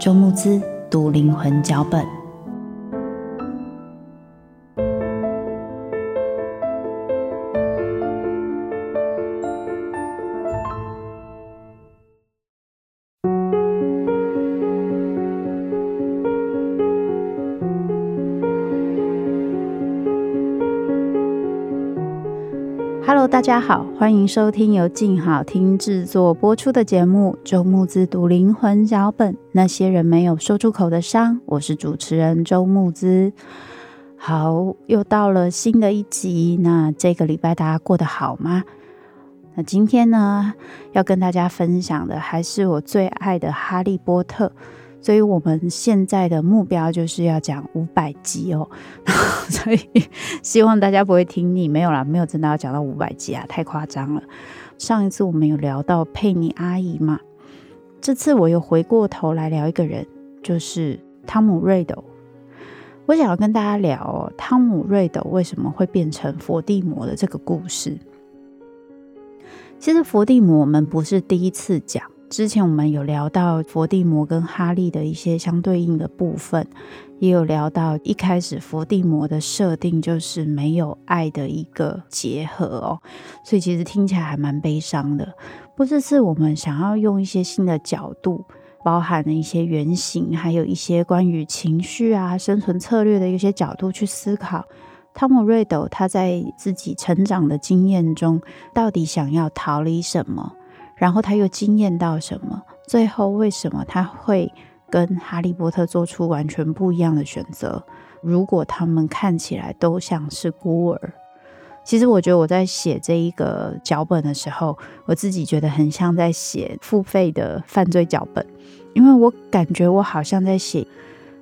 周慕姿。读灵魂脚本。大家好，欢迎收听由静好听制作播出的节目《周牧姿读灵魂脚本》，那些人没有说出口的伤。我是主持人周牧姿。好，又到了新的一集。那这个礼拜大家过得好吗？那今天呢，要跟大家分享的还是我最爱的《哈利波特》。所以我们现在的目标就是要讲五百集哦，所以希望大家不会听腻。没有啦，没有真的要讲到五百集啊，太夸张了。上一次我们有聊到佩妮阿姨嘛，这次我又回过头来聊一个人，就是汤姆瑞斗。我想要跟大家聊哦，汤姆瑞斗为什么会变成佛地魔的这个故事。其实佛地魔我们不是第一次讲。之前我们有聊到佛地魔跟哈利的一些相对应的部分，也有聊到一开始佛地魔的设定就是没有爱的一个结合哦，所以其实听起来还蛮悲伤的。不，这次我们想要用一些新的角度，包含了一些原型，还有一些关于情绪啊、生存策略的一些角度去思考，汤姆瑞斗他在自己成长的经验中，到底想要逃离什么？然后他又惊艳到什么？最后为什么他会跟哈利波特做出完全不一样的选择？如果他们看起来都像是孤儿，其实我觉得我在写这一个脚本的时候，我自己觉得很像在写付费的犯罪脚本，因为我感觉我好像在写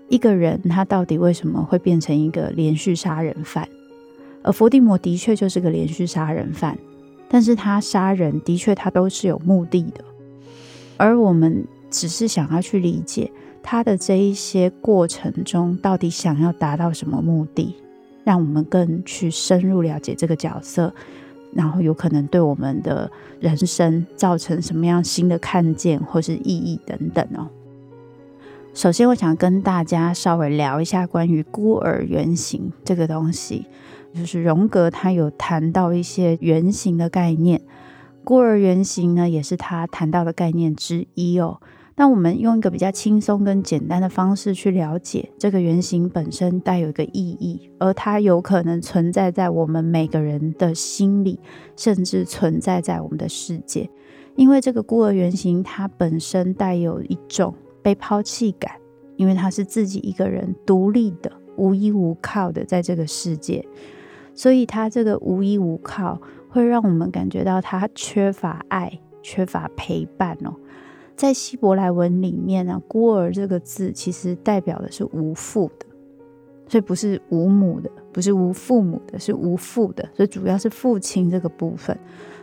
一个人，他到底为什么会变成一个连续杀人犯？而伏地魔的确就是个连续杀人犯。但是他杀人的确，他都是有目的的，而我们只是想要去理解他的这一些过程中到底想要达到什么目的，让我们更去深入了解这个角色，然后有可能对我们的人生造成什么样新的看见或是意义等等哦。首先，我想跟大家稍微聊一下关于孤儿原型这个东西。就是荣格，他有谈到一些原型的概念，孤儿原型呢，也是他谈到的概念之一哦。那我们用一个比较轻松跟简单的方式去了解这个原型本身带有一个意义，而它有可能存在在我们每个人的心里，甚至存在在我们的世界。因为这个孤儿原型，它本身带有一种被抛弃感，因为他是自己一个人独立的、无依无靠的在这个世界。所以他这个无依无靠，会让我们感觉到他缺乏爱、缺乏陪伴哦。在希伯来文里面呢，孤儿这个字其实代表的是无父的，所以不是无母的，不是无父母的，是无父的。所以主要是父亲这个部分，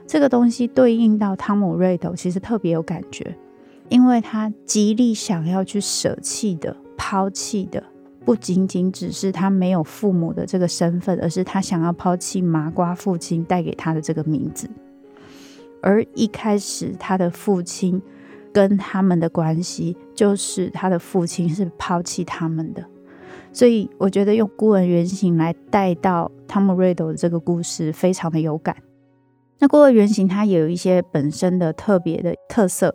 这个东西对应到汤姆瑞斗，其实特别有感觉，因为他极力想要去舍弃的、抛弃的，不仅仅只是他没有父母的这个身份，而是他想要抛弃麻瓜父亲带给他的这个名字。而一开始，他的父亲跟他们的关系，就是他的父亲是抛弃他们的。所以我觉得用孤儿原型来带到汤姆·瑞斗的这个故事，非常的有感。那孤儿原型它也有一些本身的特别的特色，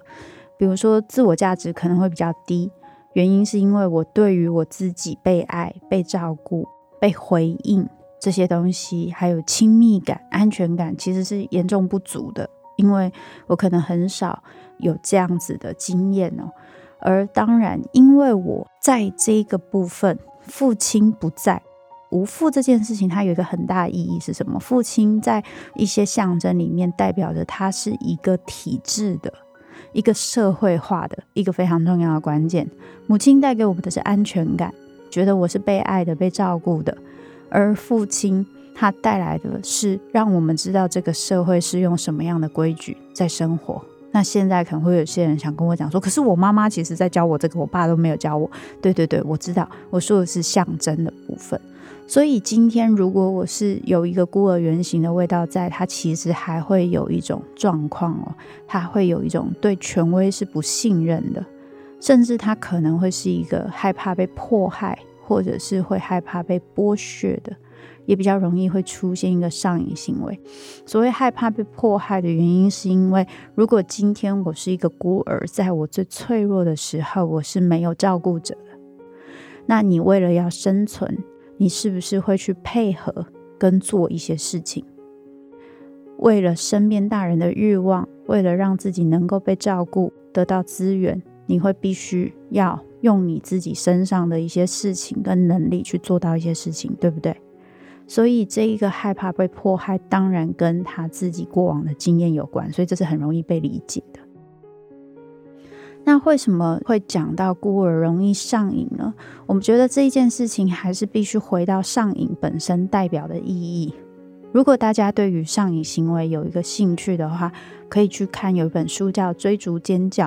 比如说自我价值可能会比较低，原因是因为我对于我自己被爱、被照顾、被回应这些东西，还有亲密感、安全感，其实是严重不足的，因为我可能很少有这样子的经验哦。而当然，因为我在这个部分。父亲不在，无父这件事情，它有一个很大的意义是什么？父亲在一些象征里面代表着他是一个体制的、一个社会化的一个非常重要的关键。母亲带给我们的是安全感，觉得我是被爱的、被照顾的；而父亲他带来的是让我们知道这个社会是用什么样的规矩在生活。那现在可能会有些人想跟我讲说，可是我妈妈其实在教我这个，我爸都没有教我。对对对，我知道，我说的是象征的部分。所以今天如果我是有一个孤儿原型的味道在，它其实还会有一种状况哦，它会有一种对权威是不信任的，甚至他可能会是一个害怕被迫害，或者是会害怕被剥削的。也比较容易会出现一个上瘾行为。所谓害怕被迫害的原因，是因为如果今天我是一个孤儿，在我最脆弱的时候，我是没有照顾者的。那你为了要生存，你是不是会去配合跟做一些事情？为了身边大人的欲望，为了让自己能够被照顾、得到资源，你会必须要用你自己身上的一些事情跟能力去做到一些事情，对不对？所以这一个害怕被迫害，当然跟他自己过往的经验有关，所以这是很容易被理解的。那为什么会讲到孤儿容易上瘾呢？我们觉得这一件事情还是必须回到上瘾本身代表的意义。如果大家对于上瘾行为有一个兴趣的话，可以去看有一本书叫《追逐尖叫》。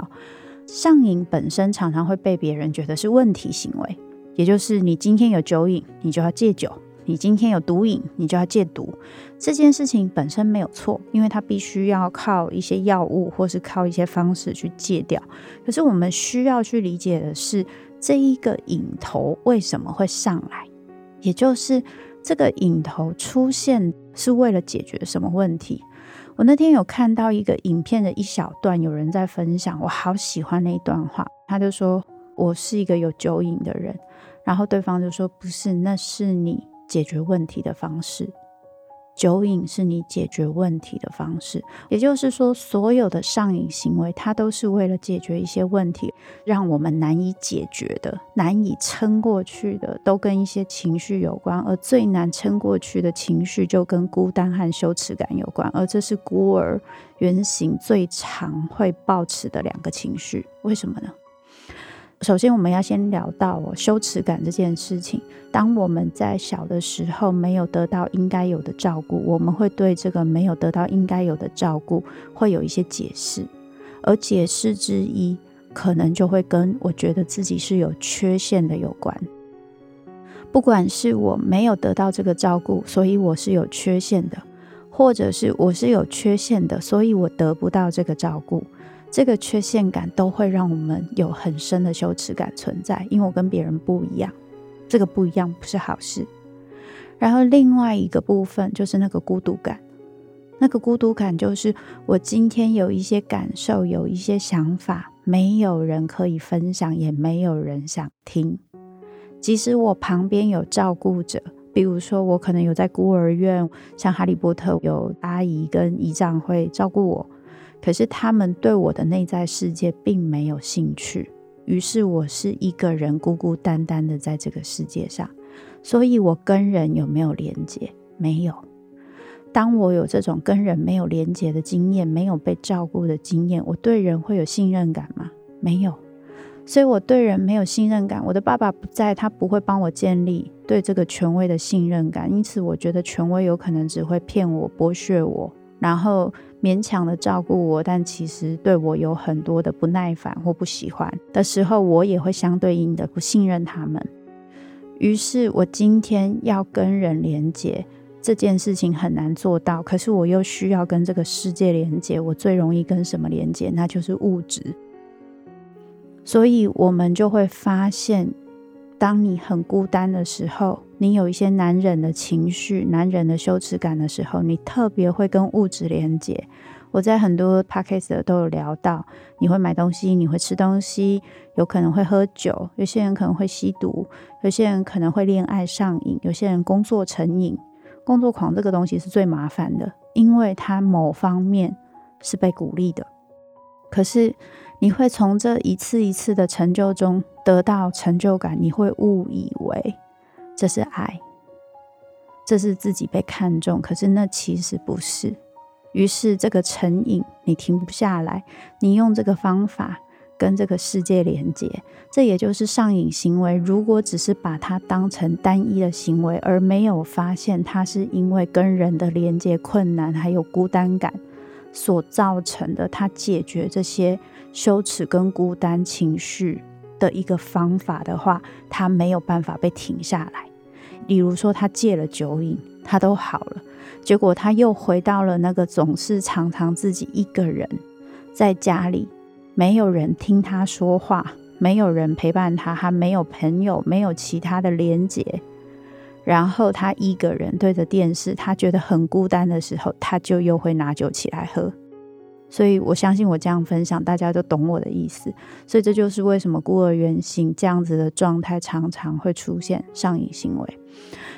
上瘾本身常常会被别人觉得是问题行为，也就是你今天有酒瘾，你就要戒酒。你今天有毒瘾，你就要戒毒。这件事情本身没有错，因为它必须要靠一些药物，或是靠一些方式去戒掉。可是我们需要去理解的是，这一个瘾头为什么会上来？也就是这个瘾头出现是为了解决什么问题？我那天有看到一个影片的一小段，有人在分享，我好喜欢那一段话。他就说：“我是一个有酒瘾的人。”然后对方就说：“不是，那是你。”解决问题的方式，酒瘾是你解决问题的方式。也就是说，所有的上瘾行为，它都是为了解决一些问题，让我们难以解决的、难以撑过去的，都跟一些情绪有关。而最难撑过去的情绪，就跟孤单和羞耻感有关。而这是孤儿原型最常会抱持的两个情绪。为什么呢？首先，我们要先聊到哦，羞耻感这件事情。当我们在小的时候没有得到应该有的照顾，我们会对这个没有得到应该有的照顾会有一些解释，而解释之一可能就会跟我觉得自己是有缺陷的有关。不管是我没有得到这个照顾，所以我是有缺陷的，或者是我是有缺陷的，所以我得不到这个照顾。这个缺陷感都会让我们有很深的羞耻感存在，因为我跟别人不一样，这个不一样不是好事。然后另外一个部分就是那个孤独感，那个孤独感就是我今天有一些感受，有一些想法，没有人可以分享，也没有人想听。即使我旁边有照顾者，比如说我可能有在孤儿院，像哈利波特有阿姨跟姨丈会照顾我。可是他们对我的内在世界并没有兴趣，于是我是一个人孤孤单单的在这个世界上，所以我跟人有没有连接？没有。当我有这种跟人没有连接的经验，没有被照顾的经验，我对人会有信任感吗？没有。所以我对人没有信任感。我的爸爸不在，他不会帮我建立对这个权威的信任感，因此我觉得权威有可能只会骗我、剥削我，然后。勉强的照顾我，但其实对我有很多的不耐烦或不喜欢的时候，我也会相对应的不信任他们。于是，我今天要跟人连接这件事情很难做到，可是我又需要跟这个世界连接。我最容易跟什么连接？那就是物质。所以，我们就会发现，当你很孤单的时候，你有一些难忍的情绪、难忍的羞耻感的时候，你特别会跟物质连接。我在很多 podcast 都有聊到，你会买东西，你会吃东西，有可能会喝酒，有些人可能会吸毒，有些人可能会恋爱上瘾，有些人工作成瘾。工作狂这个东西是最麻烦的，因为它某方面是被鼓励的，可是。你会从这一次一次的成就中得到成就感，你会误以为这是爱，这是自己被看重，可是那其实不是。于是这个成瘾你停不下来，你用这个方法跟这个世界连接，这也就是上瘾行为。如果只是把它当成单一的行为，而没有发现它是因为跟人的连接困难，还有孤单感所造成的，它解决这些。羞耻跟孤单情绪的一个方法的话，他没有办法被停下来。比如说，他戒了酒瘾，他都好了，结果他又回到了那个总是常常自己一个人在家里，没有人听他说话，没有人陪伴他，他没有朋友，没有其他的连结。然后他一个人对着电视，他觉得很孤单的时候，他就又会拿酒起来喝。所以我相信我这样分享，大家都懂我的意思。所以这就是为什么孤儿原型这样子的状态常常会出现上瘾行为。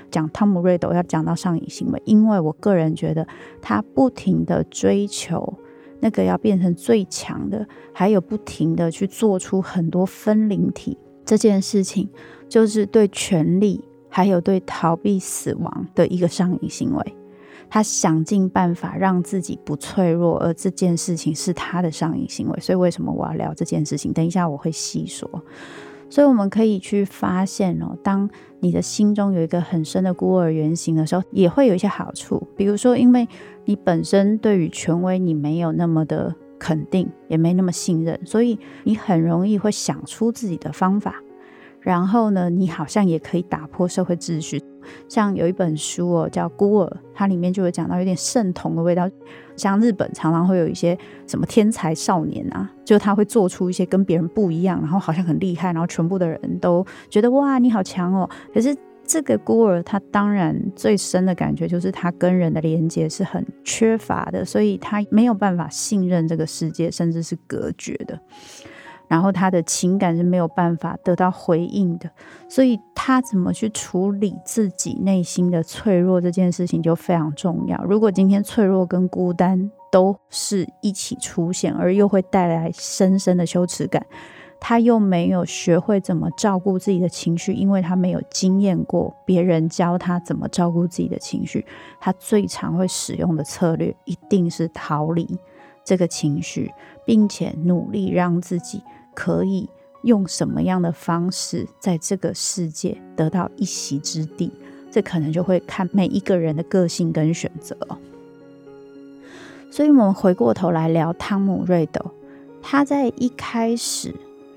讲汤姆瑞斗要讲到上瘾行为，因为我个人觉得他不停的追求那个要变成最强的，还有不停的去做出很多分灵体这件事情，就是对权力还有对逃避死亡的一个上瘾行为。他想尽办法让自己不脆弱，而这件事情是他的上瘾行为。所以，为什么我要聊这件事情？等一下我会细说。所以，我们可以去发现哦，当你的心中有一个很深的孤儿原型的时候，也会有一些好处。比如说，因为你本身对于权威你没有那么的肯定，也没那么信任，所以你很容易会想出自己的方法。然后呢，你好像也可以打破社会秩序。像有一本书哦，叫《孤儿》，它里面就有讲到有点圣童的味道。像日本常常会有一些什么天才少年啊，就他会做出一些跟别人不一样，然后好像很厉害，然后全部的人都觉得哇，你好强哦。可是这个孤儿，他当然最深的感觉就是他跟人的连接是很缺乏的，所以他没有办法信任这个世界，甚至是隔绝的。然后他的情感是没有办法得到回应的，所以他怎么去处理自己内心的脆弱这件事情就非常重要。如果今天脆弱跟孤单都是一起出现，而又会带来深深的羞耻感，他又没有学会怎么照顾自己的情绪，因为他没有经验过别人教他怎么照顾自己的情绪，他最常会使用的策略一定是逃离这个情绪，并且努力让自己。可以用什么样的方式在这个世界得到一席之地？这可能就会看每一个人的个性跟选择。所以，我们回过头来聊汤姆瑞斗，他在一开始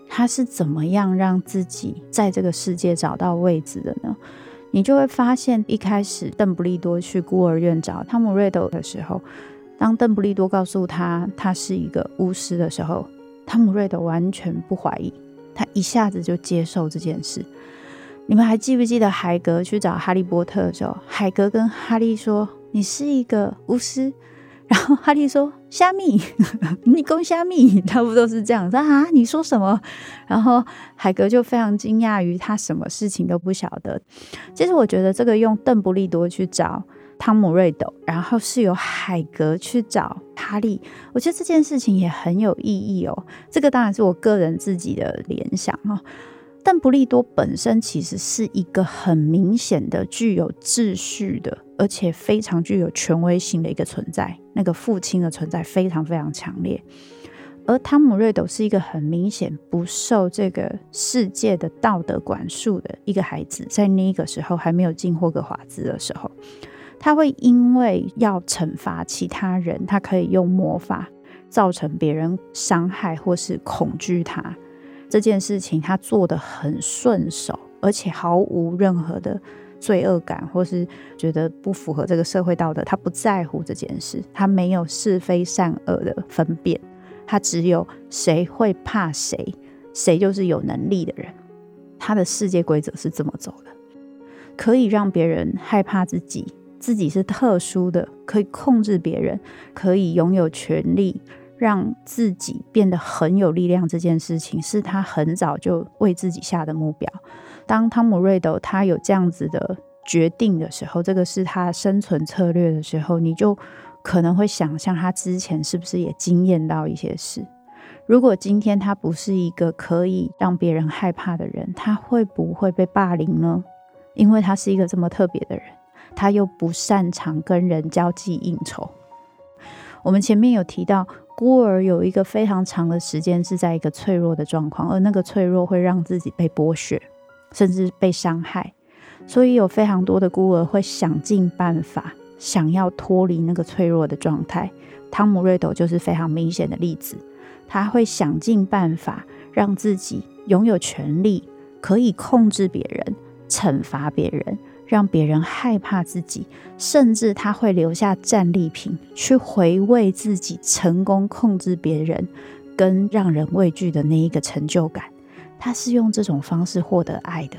他是怎么样让自己在这个世界找到位置的呢？你就会发现，一开始邓布利多去孤儿院找汤姆瑞斗的时候，当邓布利多告诉他他是一个巫师的时候。汤姆瑞德完全不怀疑，他一下子就接受这件事。你们还记不记得海格去找哈利波特的时候，海格跟哈利说：“你是一个巫师。”然后哈利说：“虾米，你攻虾米，差不多是这样子啊？你说什么？”然后海格就非常惊讶于他什么事情都不晓得。其实我觉得这个用邓布利多去找。汤姆瑞斗，然后是由海格去找哈利，我觉得这件事情也很有意义哦。这个当然是我个人自己的联想哦。邓布利多本身其实是一个很明显的具有秩序的，而且非常具有权威性的一个存在，那个父亲的存在非常非常强烈。而汤姆瑞斗是一个很明显不受这个世界的道德管束的一个孩子，在那个时候还没有进霍格华兹的时候。他会因为要惩罚其他人，他可以用魔法造成别人伤害或是恐惧他。这件事情他做得很顺手，而且毫无任何的罪恶感，或是觉得不符合这个社会道德。他不在乎这件事，他没有是非善恶的分辨，他只有谁会怕谁，谁就是有能力的人。他的世界规则是这么走的，可以让别人害怕自己，自己是特殊的，可以控制别人，可以拥有权力。让自己变得很有力量这件事情，是他很早就为自己下的目标。当汤姆·瑞斗他有这样子的决定的时候，这个是他生存策略的时候，你就可能会想象他之前是不是也经验到一些事。如果今天他不是一个可以让别人害怕的人，他会不会被霸凌呢？因为他是一个这么特别的人，他又不擅长跟人交际应酬。我们前面有提到。孤儿有一个非常长的时间是在一个脆弱的状况，而那个脆弱会让自己被剥削，甚至被伤害。所以有非常多的孤儿会想尽办法，想要脱离那个脆弱的状态。汤姆·瑞斗就是非常明显的例子，他会想尽办法让自己拥有权力，可以控制别人，惩罚别人。让别人害怕自己，甚至他会留下战利品去回味自己成功控制别人跟让人畏惧的那一个成就感。他是用这种方式获得爱的。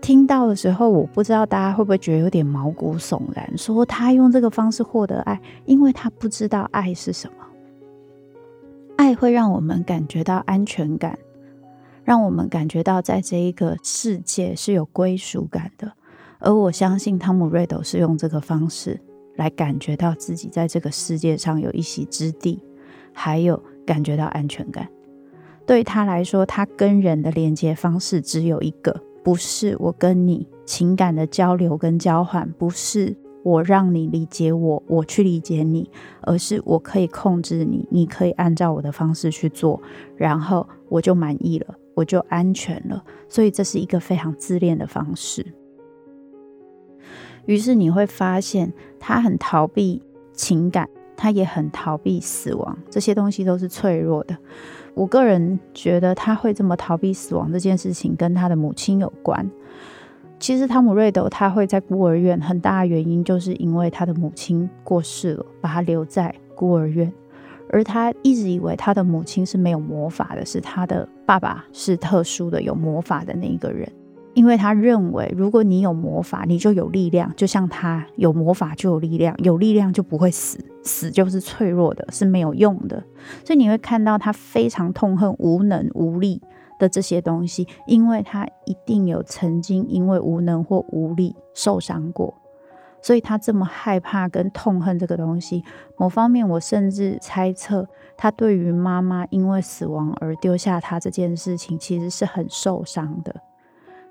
听到的时候，我不知道大家会不会觉得有点毛骨悚然，说他用这个方式获得爱，因为他不知道爱是什么。爱会让我们感觉到安全感，让我们感觉到在这一个世界是有归属感的。而我相信汤姆·瑞斗是用这个方式来感觉到自己在这个世界上有一席之地，还有感觉到安全感。对他来说，他跟人的连接方式只有一个，不是我跟你情感的交流跟交换，不是我让你理解我，我去理解你，而是我可以控制你，你可以按照我的方式去做，然后我就满意了，我就安全了。所以这是一个非常自恋的方式。于是你会发现，他很逃避情感，他也很逃避死亡，这些东西都是脆弱的。我个人觉得他会这么逃避死亡这件事情，跟他的母亲有关。其实汤姆·瑞斗他会在孤儿院，很大的原因就是因为他的母亲过世了，把他留在孤儿院，而他一直以为他的母亲是没有魔法的，是他的爸爸是特殊的有魔法的那一个人。因为他认为，如果你有魔法，你就有力量，就像他有魔法就有力量，有力量就不会死，死就是脆弱的，是没有用的。所以你会看到他非常痛恨无能无力的这些东西，因为他一定有曾经因为无能或无力受伤过，所以他这么害怕跟痛恨这个东西。某方面，我甚至猜测，他对于妈妈因为死亡而丢下他这件事情，其实是很受伤的。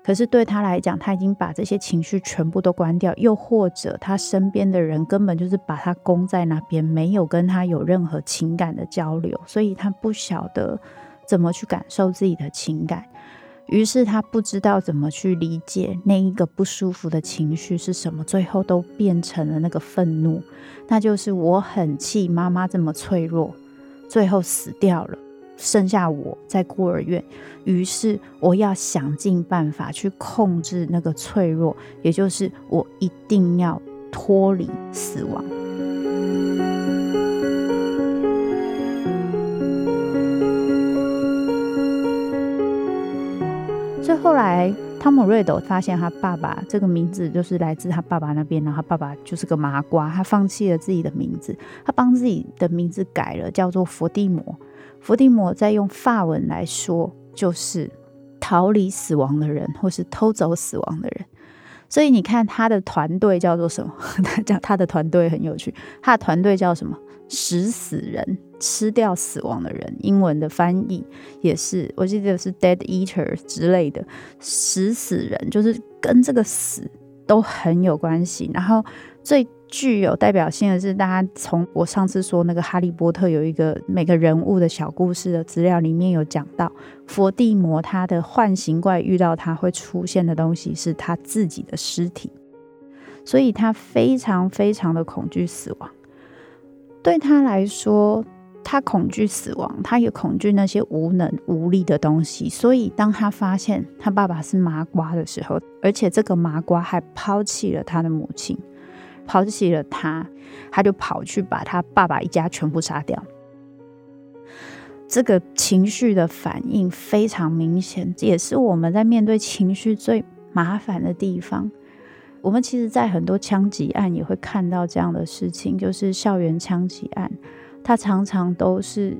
可是对他来讲，他已经把这些情绪全部都关掉，又或者他身边的人根本就是把他供在那边，没有跟他有任何情感的交流，所以他不晓得怎么去感受自己的情感，于是他不知道怎么去理解那一个不舒服的情绪是什么，最后都变成了那个愤怒，那就是我很气妈妈这么脆弱，最后死掉了。剩下我在孤儿院，于是我要想尽办法去控制那个脆弱，也就是我一定要脱离死亡。所以后来汤姆·瑞斗发现他爸爸这个名字就是来自他爸爸那边，然后他爸爸就是个麻瓜，他放弃了自己的名字，他帮自己的名字改了，叫做佛地魔。伏地魔在用法文来说，就是逃离死亡的人，或是偷走死亡的人。所以你看他的团队叫做什么？他讲他的团队很有趣，他的团队叫什么？食死人，吃掉死亡的人。英文的翻译也是，我记得是 Dead Eater 之类的。食死人就是跟这个死都很有关系。然后最。具有代表性的是，大家从我上次说那个《哈利波特》有一个每个人物的小故事的资料里面有讲到，佛地魔他的幻形怪遇到他会出现的东西是他自己的尸体，所以他非常非常的恐惧死亡。对他来说，他恐惧死亡，他也恐惧那些无能无力的东西。所以，当他发现他爸爸是麻瓜的时候，而且这个麻瓜还抛弃了他的母亲，抛弃了他，他就跑去把他爸爸一家全部杀掉。这个情绪的反应非常明显，也是我们在面对情绪最麻烦的地方。我们其实，在很多枪击案也会看到这样的事情，就是校园枪击案，它常常都是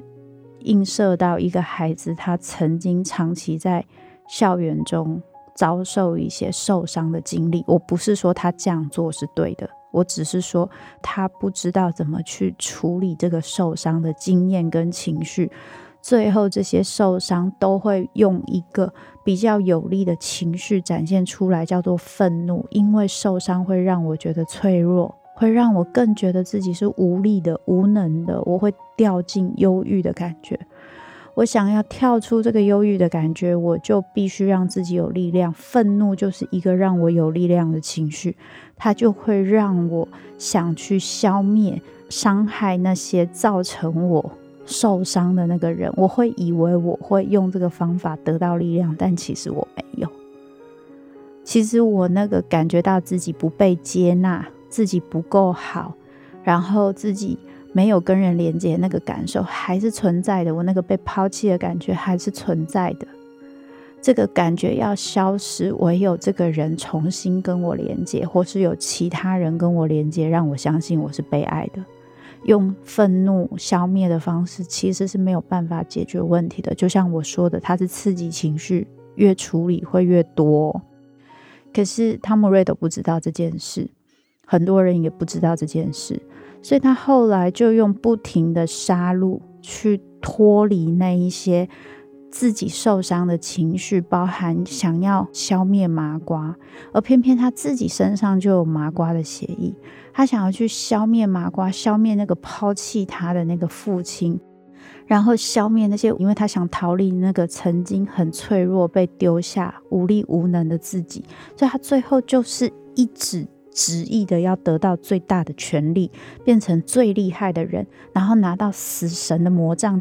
映射到一个孩子，他曾经长期在校园中遭受一些受伤的经历。我不是说他这样做是对的，我只是说他不知道怎么去处理这个受伤的经验跟情绪。最后，这些受伤都会用一个比较有力的情绪展现出来，叫做愤怒。因为受伤会让我觉得脆弱，会让我更觉得自己是无力的、无能的。我会掉进忧郁的感觉。我想要跳出这个忧郁的感觉，我就必须让自己有力量。愤怒就是一个让我有力量的情绪，它就会让我想去消灭、伤害那些造成我。受伤的那个人，我会以为我会用这个方法得到力量，但其实我没有。其实我那个感觉到自己不被接纳，自己不够好，然后自己没有跟人连接那个感受还是存在的。我那个被抛弃的感觉还是存在的。这个感觉要消失，唯有这个人重新跟我连接，或是有其他人跟我连接，让我相信我是被爱的。用愤怒消灭的方式，其实是没有办法解决问题的。就像我说的，它是刺激情绪，越处理会越多。可是汤姆瑞都不知道这件事，很多人也不知道这件事，所以他后来就用不停的杀戮去脱离那一些自己受伤的情绪，包含想要消灭麻瓜，而偏偏他自己身上就有麻瓜的血液。他想要去消灭麻瓜，消灭那个抛弃他的那个父亲，然后消灭那些，因为他想逃离那个曾经很脆弱、被丢下、无力无能的自己，所以他最后就是一直执意的要得到最大的权力，变成最厉害的人，然后拿到死神的魔杖。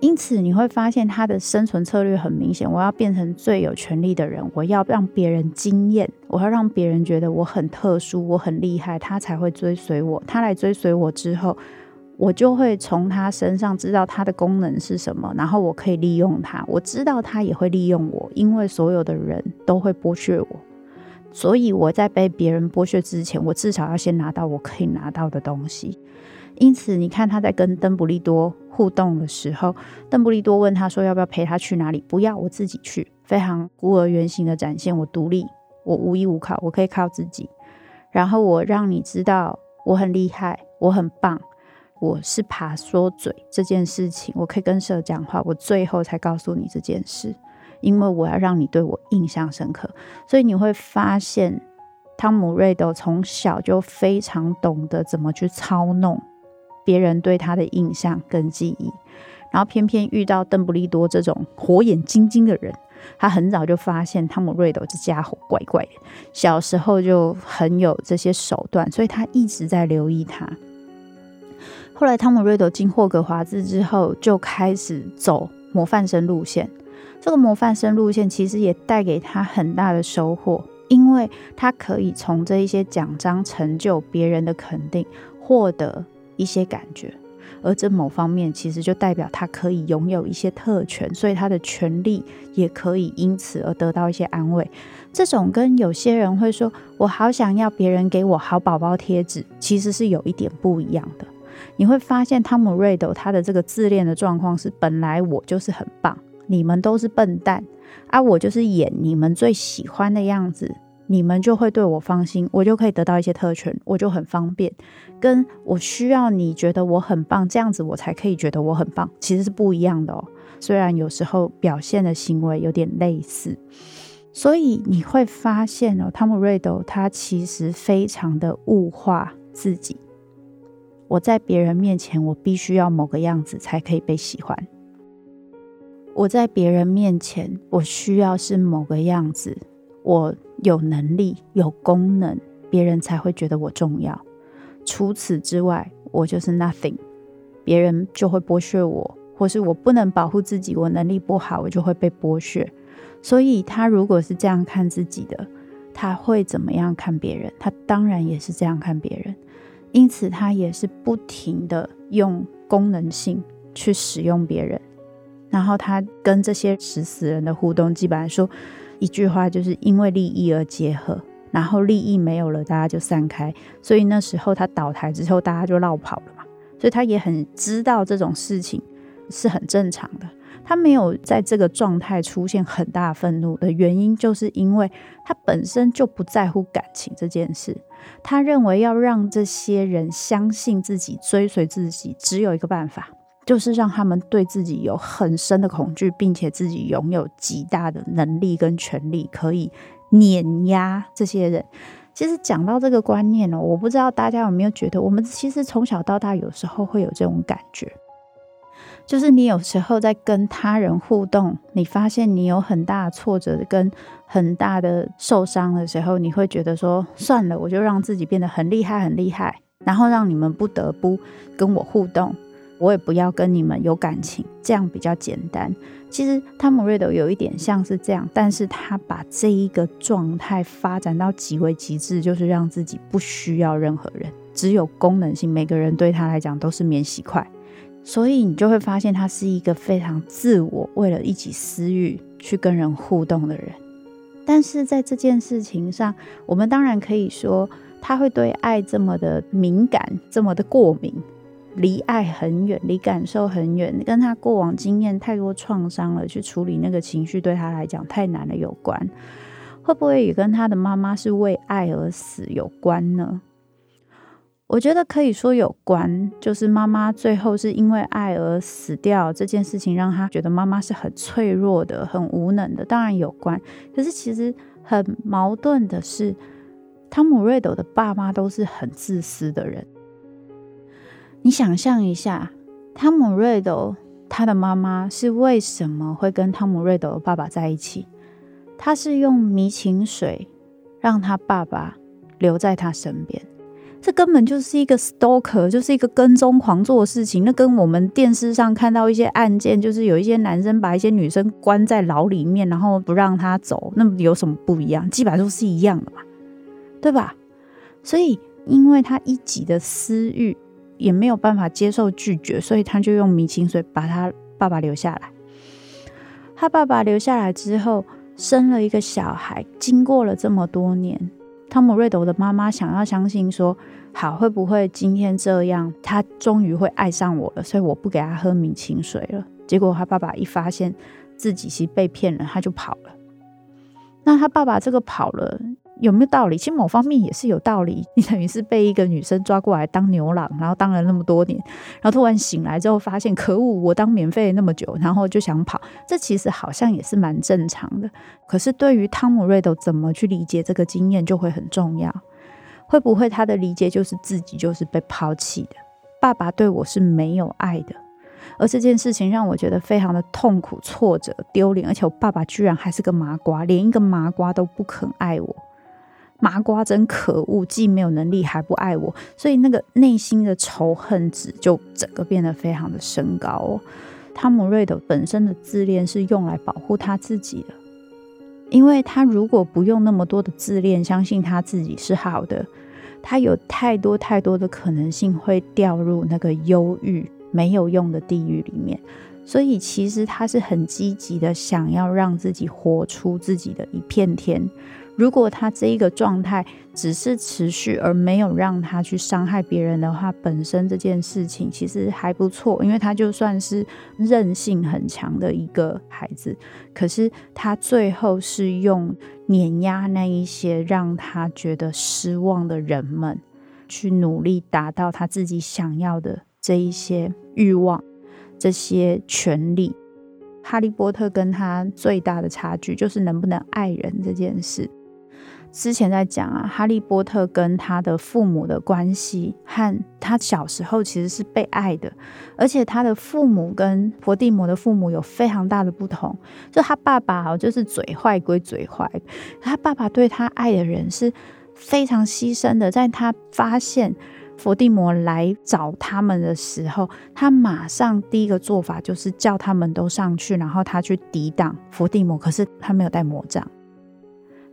因此，你会发现他的生存策略很明显：我要变成最有权力的人，我要让别人惊艳，我要让别人觉得我很特殊，我很厉害，他才会追随我。他来追随我之后，我就会从他身上知道他的功能是什么，然后我可以利用他。我知道他也会利用我，因为所有的人都会剥削我，所以我在被别人剥削之前，我至少要先拿到我可以拿到的东西。因此，你看他在跟邓布利多互动的时候，邓布利多问他说：“要不要陪他去哪里？”不要，我自己去。非常孤儿原型的展现，我独立，我无依无靠，我可以靠自己。然后我让你知道我很厉害，我很棒，我是爬说嘴这件事情，我可以跟蛇讲话。我最后才告诉你这件事，因为我要让你对我印象深刻。所以你会发现，汤姆瑞斗从小就非常懂得怎么去操弄。别人对他的印象跟记忆，然后偏偏遇到邓布利多这种火眼金睛的人，他很早就发现汤姆瑞斗这家伙怪怪的，小时候就很有这些手段，所以他一直在留意他。后来汤姆瑞斗进霍格华兹之后，就开始走模范生路线。这个模范生路线其实也带给他很大的收获，因为他可以从这一些奖章、成就、别人的肯定获得。一些感觉，而这某方面其实就代表他可以拥有一些特权，所以他的权利也可以因此而得到一些安慰。这种跟有些人会说“我好想要别人给我好宝宝贴纸”，其实是有一点不一样的。你会发现汤姆瑞斗他的这个自恋的状况是：本来我就是很棒，你们都是笨蛋，啊，我就是演你们最喜欢的样子。你们就会对我放心，我就可以得到一些特权，我就很方便。跟我需要你觉得我很棒，这样子我才可以觉得我很棒，其实是不一样的哦。虽然有时候表现的行为有点类似，所以你会发现哦，汤姆瑞斗他其实非常的物化自己。我在别人面前，我必须要某个样子才可以被喜欢。我在别人面前，我需要是某个样子。我有能力、有功能，别人才会觉得我重要。除此之外，我就是 nothing，别人就会剥削我，或是我不能保护自己，我能力不好，我就会被剥削。所以他如果是这样看自己的，他会怎么样看别人？他当然也是这样看别人。因此，他也是不停的用功能性去使用别人。然后他跟这些食死人的互动，基本上说一句话，就是因为利益而结合。然后利益没有了，大家就散开。所以那时候他倒台之后，大家就落跑了嘛。所以他也很知道这种事情是很正常的。他没有在这个状态出现很大愤怒的原因，就是因为他本身就不在乎感情这件事。他认为要让这些人相信自己、追随自己，只有一个办法，就是让他们对自己有很深的恐惧，并且自己拥有极大的能力跟权力，可以碾压这些人。其实讲到这个观念呢，我不知道大家有没有觉得，我们其实从小到大有时候会有这种感觉。就是你有时候在跟他人互动，你发现你有很大的挫折跟很大的受伤的时候，你会觉得说算了，我就让自己变得很厉害很厉害，然后让你们不得不跟我互动，我也不要跟你们有感情，这样比较简单。其实汤姆瑞德有一点像是这样，但是他把这一个状态发展到极为极致，就是让自己不需要任何人，只有功能性，每个人对他来讲都是免洗筷。所以你就会发现，他是一个非常自我，为了一己私欲去跟人互动的人。但是在这件事情上，我们当然可以说，他会对爱这么的敏感，这么的过敏，离爱很远，离感受很远，跟他过往经验太多创伤了，去处理那个情绪对他来讲太难了有关。会不会也跟他的妈妈是为爱而死有关呢？我觉得可以说有关，就是妈妈最后是因为爱而死掉这件事情，让他觉得妈妈是很脆弱的、很无能的，当然有关。可是其实很矛盾的是，汤姆瑞斗的爸妈都是很自私的人。你想象一下，汤姆瑞斗他的妈妈是为什么会跟汤姆瑞斗的爸爸在一起？他是用迷情水让他爸爸留在他身边。这根本就是一个 stalker，就是一个跟踪狂做的事情。那跟我们电视上看到一些案件，就是有一些男生把一些女生关在牢里面，然后不让她走，那有什么不一样？基本上都是一样的嘛，对吧？所以，因为他一己的私欲也没有办法接受拒绝，所以他就用迷情水把他爸爸留下来。他爸爸留下来之后，生了一个小孩。经过了这么多年。汤姆瑞斗的妈妈想要相信说，好，会不会今天这样，他终于会爱上我了，所以我不给他喝迷情水了。结果他爸爸一发现自己是被骗了，他就跑了。那他爸爸这个跑了。有没有道理？其实某方面也是有道理。你等于是被一个女生抓过来当牛郎，然后当了那么多年，然后突然醒来之后发现，可恶，我当免费那么久，然后就想跑。这其实好像也是蛮正常的。可是对于汤姆瑞斗怎么去理解这个经验就会很重要。会不会他的理解就是自己就是被抛弃的？爸爸对我是没有爱的，而这件事情让我觉得非常的痛苦、挫折、丢脸，而且我爸爸居然还是个麻瓜，连一个麻瓜都不肯爱我。麻瓜真可恶，既没有能力还不爱我，所以那个内心的仇恨值就整个变得非常的升高哦。汤姆瑞德本身的自恋是用来保护他自己的，因为他如果不用那么多的自恋，相信他自己是好的，他有太多太多的可能性会掉入那个忧郁没有用的地狱里面。所以其实他是很积极的，想要让自己活出自己的一片天。如果他这一个状态只是持续，而没有让他去伤害别人的话，本身这件事情其实还不错，因为他就算是韧性很强的一个孩子，可是他最后是用碾压那一些让他觉得失望的人们，去努力达到他自己想要的这一些欲望、这些权利。哈利波特跟他最大的差距就是能不能爱人这件事。之前在讲啊，哈利波特跟他的父母的关系，和他小时候其实是被爱的，而且他的父母跟伏地魔的父母有非常大的不同。就他爸爸就是嘴坏归嘴坏，他爸爸对他爱的人是非常牺牲的，在他发现伏地魔来找他们的时候，他马上第一个做法就是叫他们都上去，然后他去抵挡伏地魔。可是他没有带魔杖，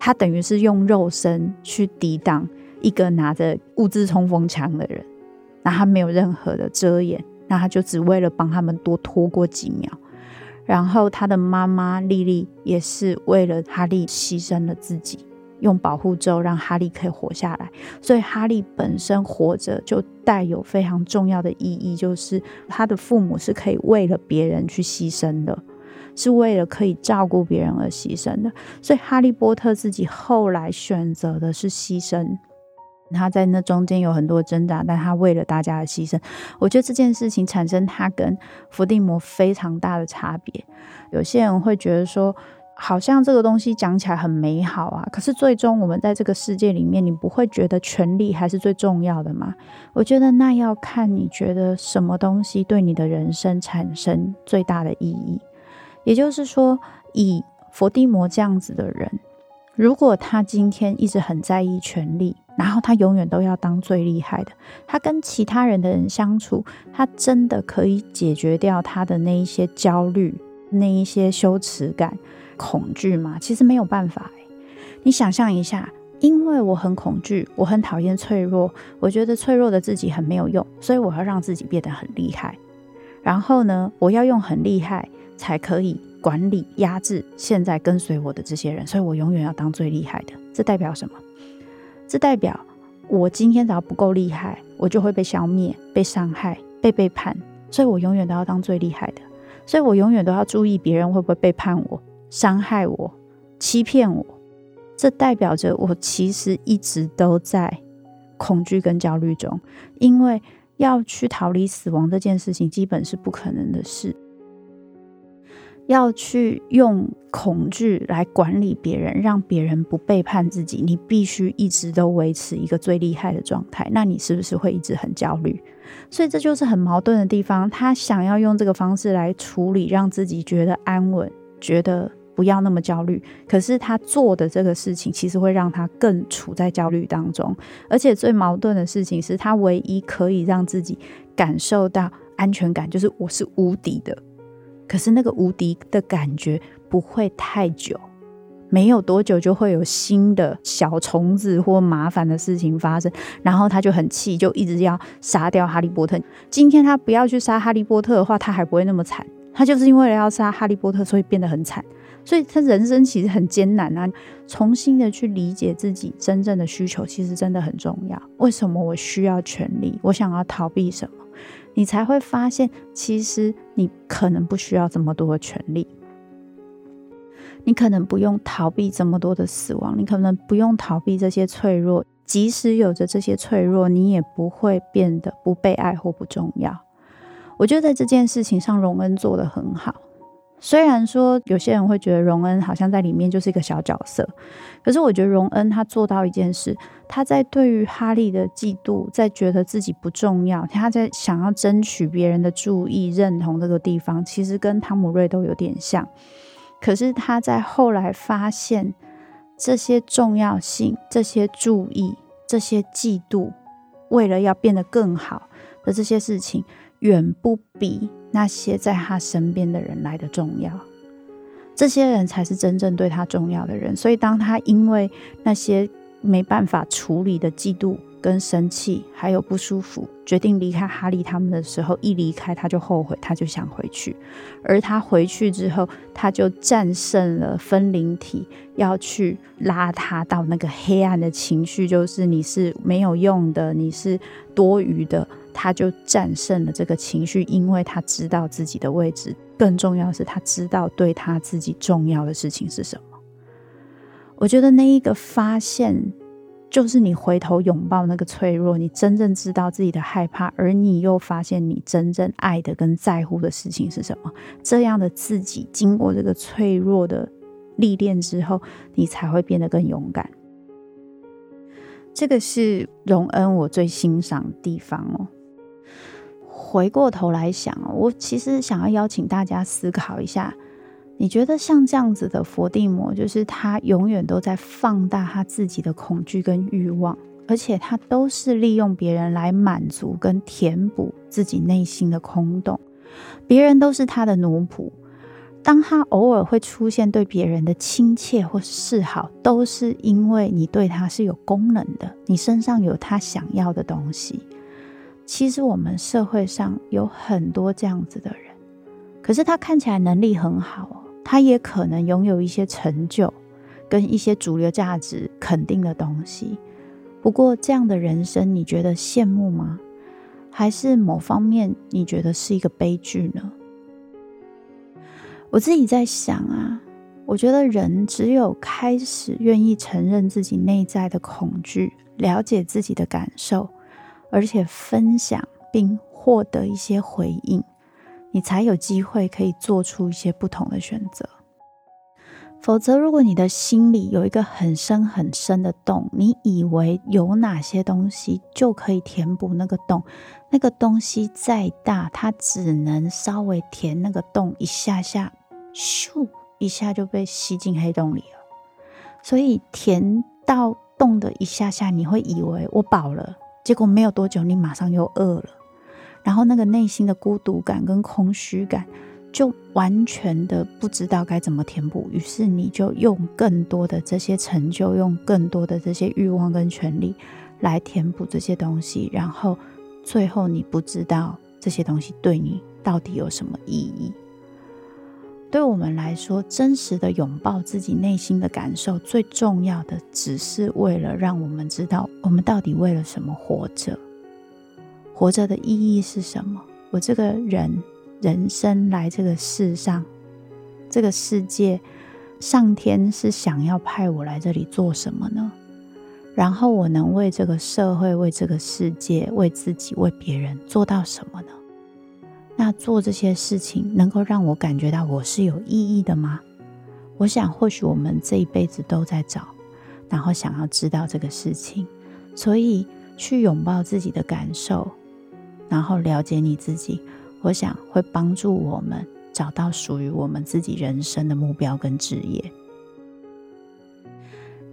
他等于是用肉身去抵挡一个拿着物资冲锋枪的人，那他没有任何的遮掩，那他就只为了帮他们多拖过几秒。然后他的妈妈莉莉也是为了哈利牺牲了自己。用保护咒让哈利可以活下来，所以哈利本身活着就带有非常重要的意义，就是他的父母是可以为了别人去牺牲的，是为了可以照顾别人而牺牲的。所以哈利波特自己后来选择的是牺牲，他在那中间有很多挣扎，但他为了大家的牺牲，我觉得这件事情产生他跟伏地魔非常大的差别。有些人会觉得说，好像这个东西讲起来很美好啊，可是最终我们在这个世界里面，你不会觉得权力还是最重要的吗？我觉得那要看你觉得什么东西对你的人生产生最大的意义。也就是说，以佛地魔这样子的人，如果他今天一直很在意权力，然后他永远都要当最厉害的，他跟其他人的人相处，他真的可以解决掉他的那一些焦虑、那一些羞耻感。恐惧吗？其实没有办法。你想象一下，因为我很恐惧，我很讨厌脆弱，我觉得脆弱的自己很没有用，所以我要让自己变得很厉害。然后呢，我要用很厉害才可以管理、压制现在跟随我的这些人，所以我永远要当最厉害的。这代表什么？这代表我今天只要不够厉害，我就会被消灭、被伤害、被背叛，所以我永远都要当最厉害的。所以我永远都要注意别人会不会背叛我。伤害我、欺骗我，这代表着我其实一直都在恐惧跟焦虑中，因为要去逃离死亡这件事情，基本是不可能的事。要去用恐惧来管理别人，让别人不背叛自己，你必须一直都维持一个最厉害的状态。那你是不是会一直很焦虑？所以这就是很矛盾的地方。他想要用这个方式来处理，让自己觉得安稳，觉得。不要那么焦虑，可是他做的这个事情，其实会让他更处在焦虑当中。而且最矛盾的事情是，他唯一可以让自己感受到安全感，就是我是无敌的。可是那个无敌的感觉不会太久，没有多久就会有新的小虫子或麻烦的事情发生，然后他就很气，就一直要杀掉哈利波特。今天他不要去杀哈利波特的话，他还不会那么惨。他就是因为了要杀哈利波特，所以变得很惨。所以他人生其实很艰难啊！重新的去理解自己真正的需求，其实真的很重要。为什么我需要权力？我想要逃避什么？你才会发现，其实你可能不需要这么多的权利，你可能不用逃避这么多的死亡，你可能不用逃避这些脆弱。即使有着这些脆弱，你也不会变得不被爱或不重要。我觉得在这件事情上，荣恩做得很好。虽然说有些人会觉得荣恩好像在里面就是一个小角色，可是我觉得荣恩他做到一件事，他在对于哈利的嫉妒，在觉得自己不重要，他在想要争取别人的注意、认同这个地方，其实跟汤姆瑞都有点像。可是他在后来发现这些重要性、这些注意、这些嫉妒，为了要变得更好的这些事情，远不比。那些在他身边的人来的重要，这些人才是真正对他重要的人。所以，当他因为那些没办法处理的嫉妒、跟生气，还有不舒服，决定离开哈利他们的时候，一离开他就后悔，他就想回去。而他回去之后，他就战胜了分灵体，要去拉他到那个黑暗的情绪，就是你是没有用的，你是多余的。他就战胜了这个情绪，因为他知道自己的位置。更重要的是，他知道对他自己重要的事情是什么。我觉得那一个发现，就是你回头拥抱那个脆弱，你真正知道自己的害怕，而你又发现你真正爱的跟在乎的事情是什么。这样的自己，经过这个脆弱的历练之后，你才会变得更勇敢。这个是荣恩我最欣赏的地方哦。回过头来想，我其实想要邀请大家思考一下，你觉得像这样子的佛地魔，就是他永远都在放大他自己的恐惧跟欲望，而且他都是利用别人来满足跟填补自己内心的空洞，别人都是他的奴仆。当他偶尔会出现对别人的亲切或示好，都是因为你对他是有功能的，你身上有他想要的东西。其实我们社会上有很多这样子的人，可是他看起来能力很好。他也可能拥有一些成就，跟一些主流价值肯定的东西。不过，这样的人生，你觉得羡慕吗？还是某方面你觉得是一个悲剧呢？我自己在想啊，我觉得人只有开始愿意承认自己内在的恐惧，了解自己的感受，而且分享并获得一些回应。你才有机会可以做出一些不同的选择。否则，如果你的心里有一个很深很深的洞，你以为有哪些东西就可以填补那个洞，那个东西再大，它只能稍微填那个洞一下下，咻一下就被吸进黑洞里了。所以填到洞的一下下，你会以为我饱了，结果没有多久，你马上又饿了。然后那个内心的孤独感跟空虚感，就完全的不知道该怎么填补。于是你就用更多的这些成就，用更多的这些欲望跟权力来填补这些东西。然后最后你不知道这些东西对你到底有什么意义。对我们来说，真实的拥抱自己内心的感受，最重要的只是为了让我们知道，我们到底为了什么活着。活着的意义是什么？我这个人人生来这个世上，这个世界，上天是想要派我来这里做什么呢？然后我能为这个社会、为这个世界、为自己、为别人做到什么呢？那做这些事情能够让我感觉到我是有意义的吗？我想，或许我们这一辈子都在找，然后想要知道这个事情，所以去拥抱自己的感受。然后了解你自己，我想会帮助我们找到属于我们自己人生的目标跟职业。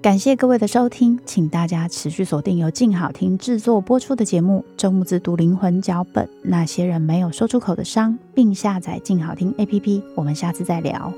感谢各位的收听，请大家持续锁定由静好听制作播出的节目《周木子读灵魂脚本》，那些人没有说出口的伤，并下载静好听 APP。我们下次再聊。